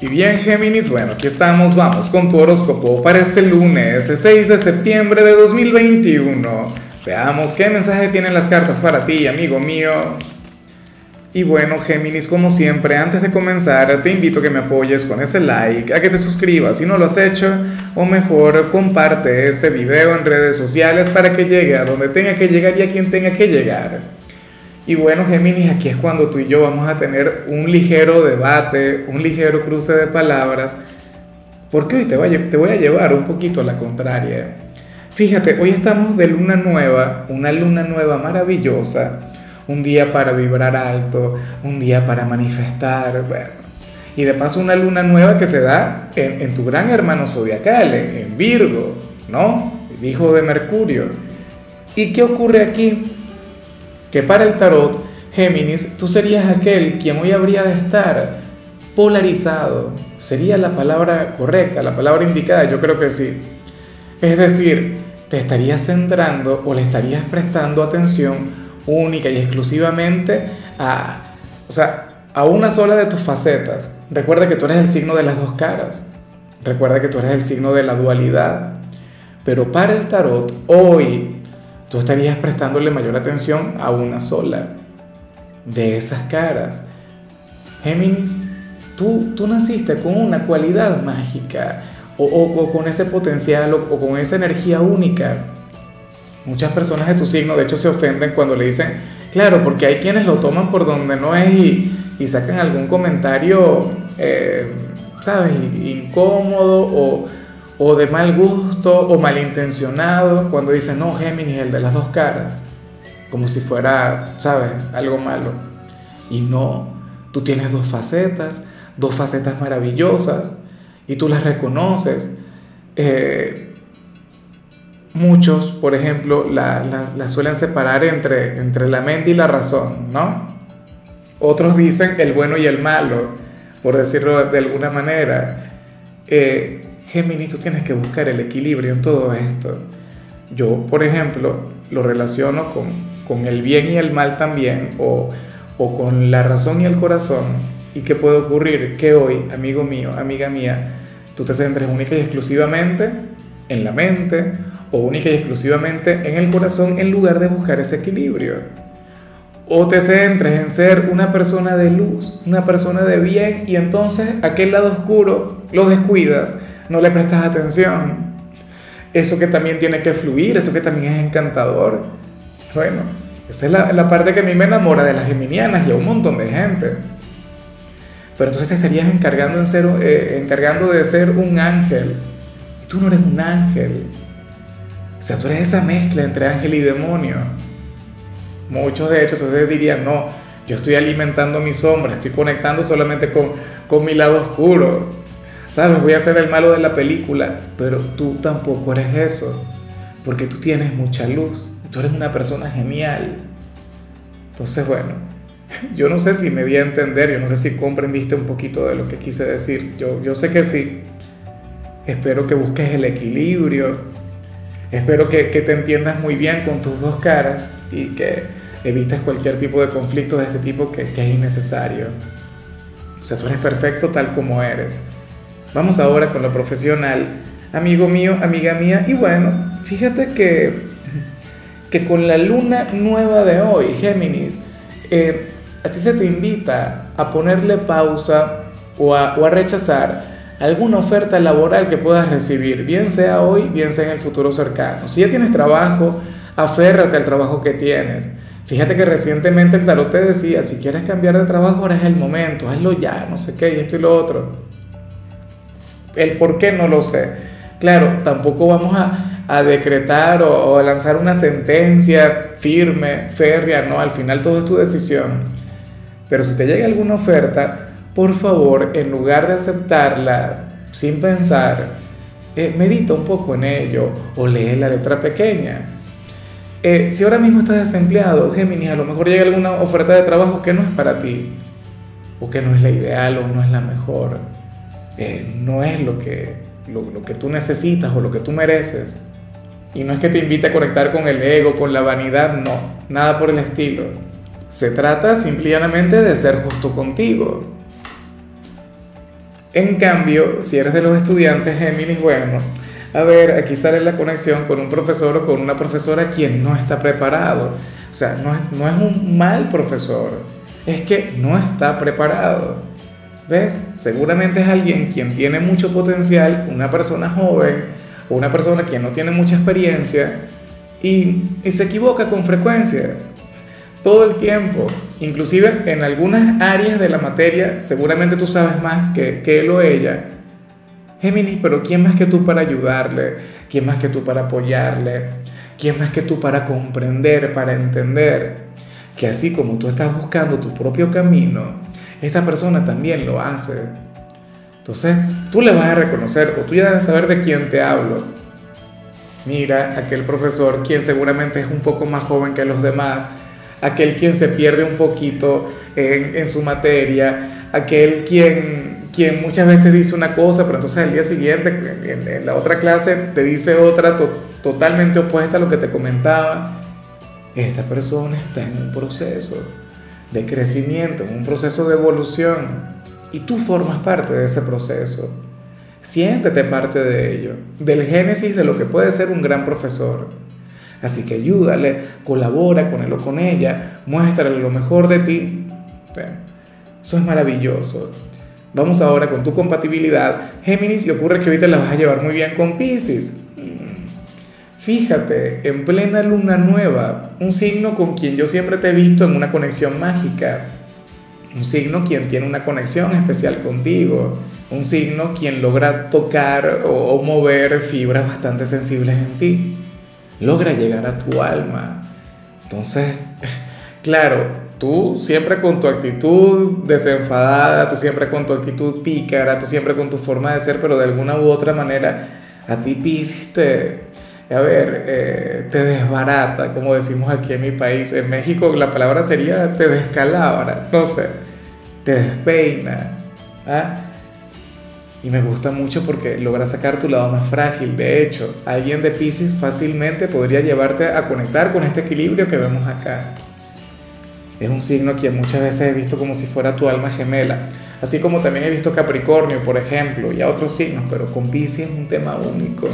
Y bien, Géminis, bueno, aquí estamos, vamos con tu horóscopo para este lunes, 6 de septiembre de 2021. Veamos qué mensaje tienen las cartas para ti, amigo mío. Y bueno, Géminis, como siempre, antes de comenzar, te invito a que me apoyes con ese like, a que te suscribas si no lo has hecho, o mejor, comparte este video en redes sociales para que llegue a donde tenga que llegar y a quien tenga que llegar. Y bueno, Géminis, aquí es cuando tú y yo vamos a tener un ligero debate, un ligero cruce de palabras, porque hoy te voy a, te voy a llevar un poquito a la contraria. Fíjate, hoy estamos de luna nueva, una luna nueva maravillosa, un día para vibrar alto, un día para manifestar, bueno, y de paso una luna nueva que se da en, tu gran hermano zodiacal, en, en Virgo, ¿no? El hijo de Mercurio. ¿Y qué ocurre aquí? Que para el tarot, Géminis, tú serías aquel quien hoy habría de estar polarizado. Sería la palabra correcta, la palabra indicada, yo creo que sí. Es decir, te estarías centrando o le estarías prestando atención única y exclusivamente a, o sea, a una sola de tus facetas. Recuerda que tú eres el signo de las dos caras. Recuerda que tú eres el signo de la dualidad. Pero para el tarot, hoy tú estarías prestándole mayor atención a una sola de esas caras. Géminis, tú, tú naciste con una cualidad mágica o, con ese potencial o, con esa energía única. Muchas personas de tu signo, de hecho, se ofenden cuando le dicen, claro, porque hay quienes lo toman por donde no es y, sacan algún comentario, eh, ¿sabes?, incómodo o o de mal gusto o malintencionado cuando dicen, no, Géminis, el de las dos caras, como si fuera, ¿sabes?, algo malo. Y no, tú tienes dos facetas, dos facetas maravillosas, y tú las reconoces. Eh, muchos, por ejemplo, la, suelen separar entre, entre la mente y la razón, ¿no? Otros dicen el bueno y el malo, por decirlo de alguna manera. Eh, Géminis, tú tienes que buscar el equilibrio en todo esto. Yo, por ejemplo, lo relaciono con, el bien y el mal también, o, con la razón y el corazón. ¿Y qué puede ocurrir? Que hoy, amigo mío, amiga mía, tú te centres única y exclusivamente en la mente o única y exclusivamente en el corazón en lugar de buscar ese equilibrio. O te centres en ser una persona de luz, una persona de bien y entonces aquel lado oscuro lo descuidas no le prestas atención. Eso que también tiene que fluir, eso que también es encantador. Bueno, esa es la, parte que a mí me enamora de las geminianas y a un montón de gente. Pero entonces te estarías encargando, eh, de ser un ángel. Tú no eres un ángel. O sea, tú eres esa mezcla entre ángel y demonio. Muchos de hecho entonces dirían, no, yo estoy alimentando mi sombra, estoy conectando solamente con, con mi lado oscuro sabes, voy a ser el malo de la película, pero tú tampoco eres eso, porque tú tienes mucha luz, tú eres una persona genial. Entonces, bueno, yo no sé si me di a entender, yo no sé si comprendiste un poquito de lo que quise decir, yo, yo sé que sí. Espero que busques el equilibrio, espero que, te entiendas muy bien con tus dos caras y que evites cualquier tipo de conflicto de este tipo que, que es innecesario. O sea, tú eres perfecto tal como eres. Vamos ahora con lo profesional, amigo mío, amiga mía. Y bueno, fíjate que, que con la luna nueva de hoy, Géminis, eh, a ti se te invita a ponerle pausa o a, rechazar alguna oferta laboral que puedas recibir, bien sea hoy, bien sea en el futuro cercano. Si ya tienes trabajo, aférrate al trabajo que tienes. Fíjate que recientemente el tarot decía, si quieres cambiar de trabajo, ahora es el momento, hazlo ya, no sé qué, y esto y lo otro. El por qué no lo sé. Claro, tampoco vamos a, decretar o, a lanzar una sentencia firme, férrea, no, al final todo es tu decisión. Pero si te llega alguna oferta, por favor, en lugar de aceptarla sin pensar, eh, medita un poco en ello o lee la letra pequeña. Eh, si ahora mismo estás desempleado, Géminis, a lo mejor llega alguna oferta de trabajo que no es para ti, o que no es la ideal o no es la mejor eh, no es lo que, lo, que tú necesitas o lo que tú mereces. Y no es que te invite a conectar con el ego, con la vanidad, no, nada por el estilo. Se trata simplemente de ser justo contigo. En cambio, si eres de los estudiantes Géminis, bueno, a ver, aquí sale la conexión con un profesor o con una profesora quien no está preparado. O sea, no es, no es un mal profesor, es que no está preparado. ¿Ves? Seguramente es alguien quien tiene mucho potencial, una persona joven o una persona quien no tiene mucha experiencia y, y se equivoca con frecuencia todo el tiempo, inclusive en algunas áreas de la materia, seguramente tú sabes más que, que él o ella. Géminis, pero ¿quién más que tú para ayudarle? ¿Quién más que tú para apoyarle? ¿Quién más que tú para comprender, para entender? Que así como tú estás buscando tu propio camino, esta persona también lo hace. Entonces, tú le vas a reconocer o tú ya debes saber de quién te hablo. Mira, aquel profesor, quien seguramente es un poco más joven que los demás, aquel quien se pierde un poquito en, su materia, aquel quien, quien muchas veces dice una cosa, pero entonces al día siguiente, en, la otra clase, te dice otra totalmente opuesta a lo que te comentaba. Esta persona está en un proceso de crecimiento, en un proceso de evolución, y tú formas parte de ese proceso. Siéntete parte de ello, del génesis de lo que puede ser un gran profesor. Así que ayúdale, colabora con él o con ella, muéstrale lo mejor de ti. eso es maravilloso. Vamos ahora con tu compatibilidad. Géminis, y ocurre que ahorita la vas a llevar muy bien con Pisces. Fíjate, en plena luna nueva, un signo con quien yo siempre te he visto en una conexión mágica. Un signo quien tiene una conexión especial contigo. Un signo quien logra tocar o mover fibras bastante sensibles en ti logra llegar a tu alma. Entonces, claro, tú siempre con tu actitud desenfadada, tú siempre con tu actitud pícara, tú siempre con tu forma de ser, pero de alguna u otra manera a ti Pisces te, a ver, eh, te desbarata, como decimos aquí en mi país. En México la palabra sería te descalabra, no sé, te despeina. ¿ah? Y me gusta mucho porque logra sacar tu lado más frágil. De hecho, alguien de Pisces fácilmente podría llevarte a conectar con este equilibrio que vemos acá. Es un signo que muchas veces he visto como si fuera tu alma gemela. Así como también he visto Capricornio, por ejemplo, y a otros signos, pero con Pisces es un tema único.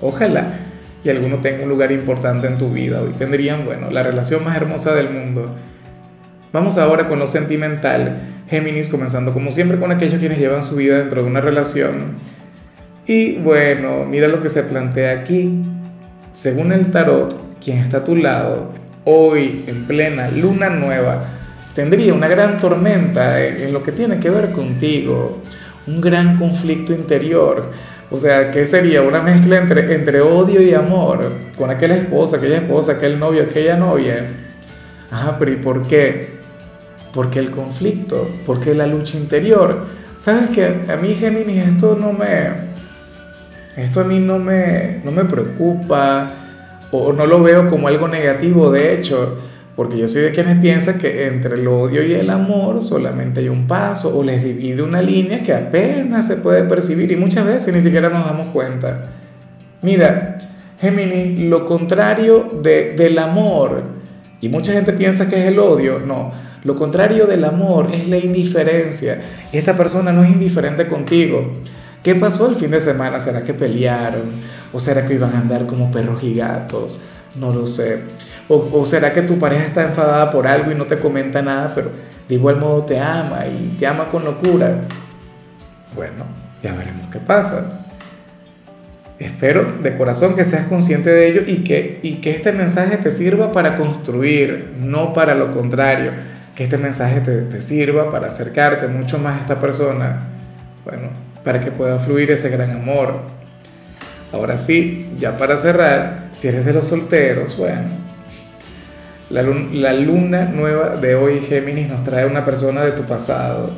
Ojalá y alguno tenga un lugar importante en tu vida. Hoy tendrían, bueno, la relación más hermosa del mundo. Vamos ahora con lo sentimental Géminis, comenzando como siempre con aquellos quienes llevan su vida dentro de una relación. Y bueno, mira lo que se plantea aquí. Según el tarot, quien está a tu lado, hoy en plena luna nueva, tendría una gran tormenta en, lo que tiene que ver contigo, un gran conflicto interior. O sea, ¿qué sería? Una mezcla entre, entre odio y amor con aquella esposa, aquella esposa, aquel novio, aquella novia. Ah, pero ¿y por qué? ¿Por qué el conflicto? ¿Por qué la lucha interior? Sabes que a mí Géminis esto no me esto a mí no me no me preocupa o no lo veo como algo negativo de hecho, porque yo soy de quienes piensan que entre el odio y el amor solamente hay un paso o les divide una línea que apenas se puede percibir y muchas veces ni siquiera nos damos cuenta. Mira, Géminis, lo contrario de, del amor, y mucha gente piensa que es el odio, no, lo contrario del amor es la indiferencia. Esta persona no es indiferente contigo. ¿Qué pasó el fin de semana? ¿Será que pelearon? ¿O será que iban a andar como perros y gatos? No lo sé. ¿O, será que tu pareja está enfadada por algo y no te comenta nada, pero de igual modo te ama y te ama con locura? Bueno, ya veremos qué pasa. Espero de corazón que seas consciente de ello y que, y que este mensaje te sirva para construir, no para lo contrario que este mensaje te, sirva para acercarte mucho más a esta persona, bueno, para que pueda fluir ese gran amor. Ahora sí, ya para cerrar, si eres de los solteros, bueno, la, la luna nueva de hoy, Géminis, nos trae una persona de tu pasado.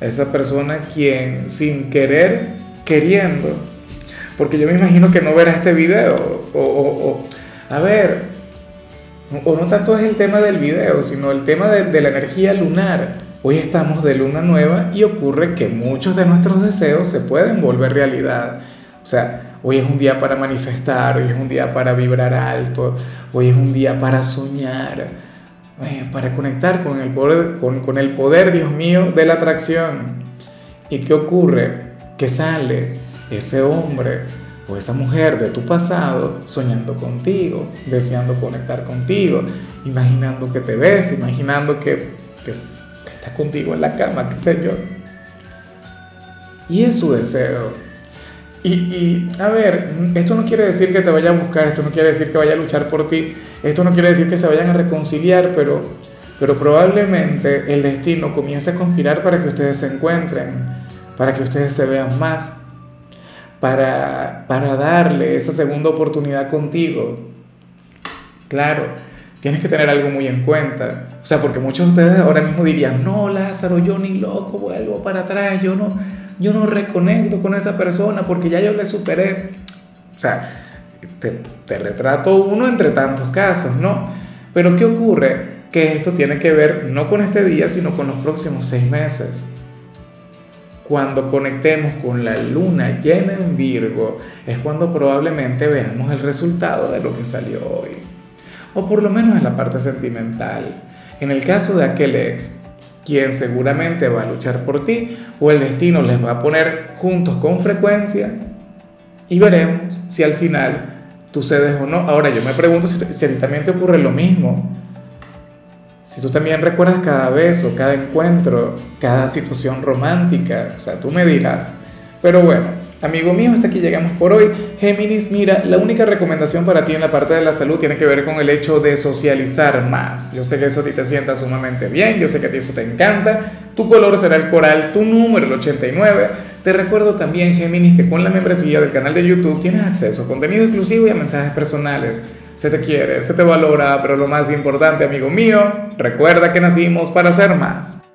Esa persona quien sin querer, queriendo, porque yo me imagino que no verá este video, o, o, o a ver, o no tanto es el tema del video, sino el tema de, la energía lunar. Hoy estamos de luna nueva y ocurre que muchos de nuestros deseos se pueden volver realidad. O sea, hoy es un día para manifestar, hoy es un día para vibrar alto, hoy es un día para soñar, eh, para conectar con el poder, con, el poder, Dios mío, de la atracción. ¿Y qué ocurre? Que sale ese hombre o esa mujer de tu pasado soñando contigo, deseando conectar contigo, imaginando que te ves, imaginando que, que, estás contigo en la cama, qué sé yo. Y es su deseo. Y, y, a ver, esto no quiere decir que te vaya a buscar, esto no quiere decir que vaya a luchar por ti, esto no quiere decir que se vayan a reconciliar, pero, pero probablemente el destino comience a conspirar para que ustedes se encuentren, para que ustedes se vean más para, para darle esa segunda oportunidad contigo. Claro, tienes que tener algo muy en cuenta. O sea, porque muchos de ustedes ahora mismo dirían, no, Lázaro, yo ni loco vuelvo para atrás, yo no, yo no reconecto con esa persona porque ya yo le superé. O sea, te, retrato uno entre tantos casos, ¿no? Pero ¿qué ocurre? Que esto tiene que ver no con este día, sino con los próximos seis meses cuando conectemos con la luna llena en Virgo, es cuando probablemente veamos el resultado de lo que salió hoy. O por lo menos en la parte sentimental. En el caso de aquel ex, quien seguramente va a luchar por ti, o el destino les va a poner juntos con frecuencia, y veremos si al final tú cedes o no. Ahora yo me pregunto si, si también te ocurre lo mismo si tú también recuerdas cada beso, cada encuentro, cada situación romántica, o sea, tú me dirás. Pero bueno, amigo mío, hasta aquí llegamos por hoy. Géminis, mira, la única recomendación para ti en la parte de la salud tiene que ver con el hecho de socializar más. Yo sé que eso a ti te sienta sumamente bien, yo sé que a ti eso te encanta. Tu color será el coral, tu número el 89. Te recuerdo también, Géminis, que con la membresía del canal de YouTube tienes acceso a contenido exclusivo y a mensajes personales se te quiere, se te valora, pero lo más importante, amigo mío, recuerda que nacimos para ser más.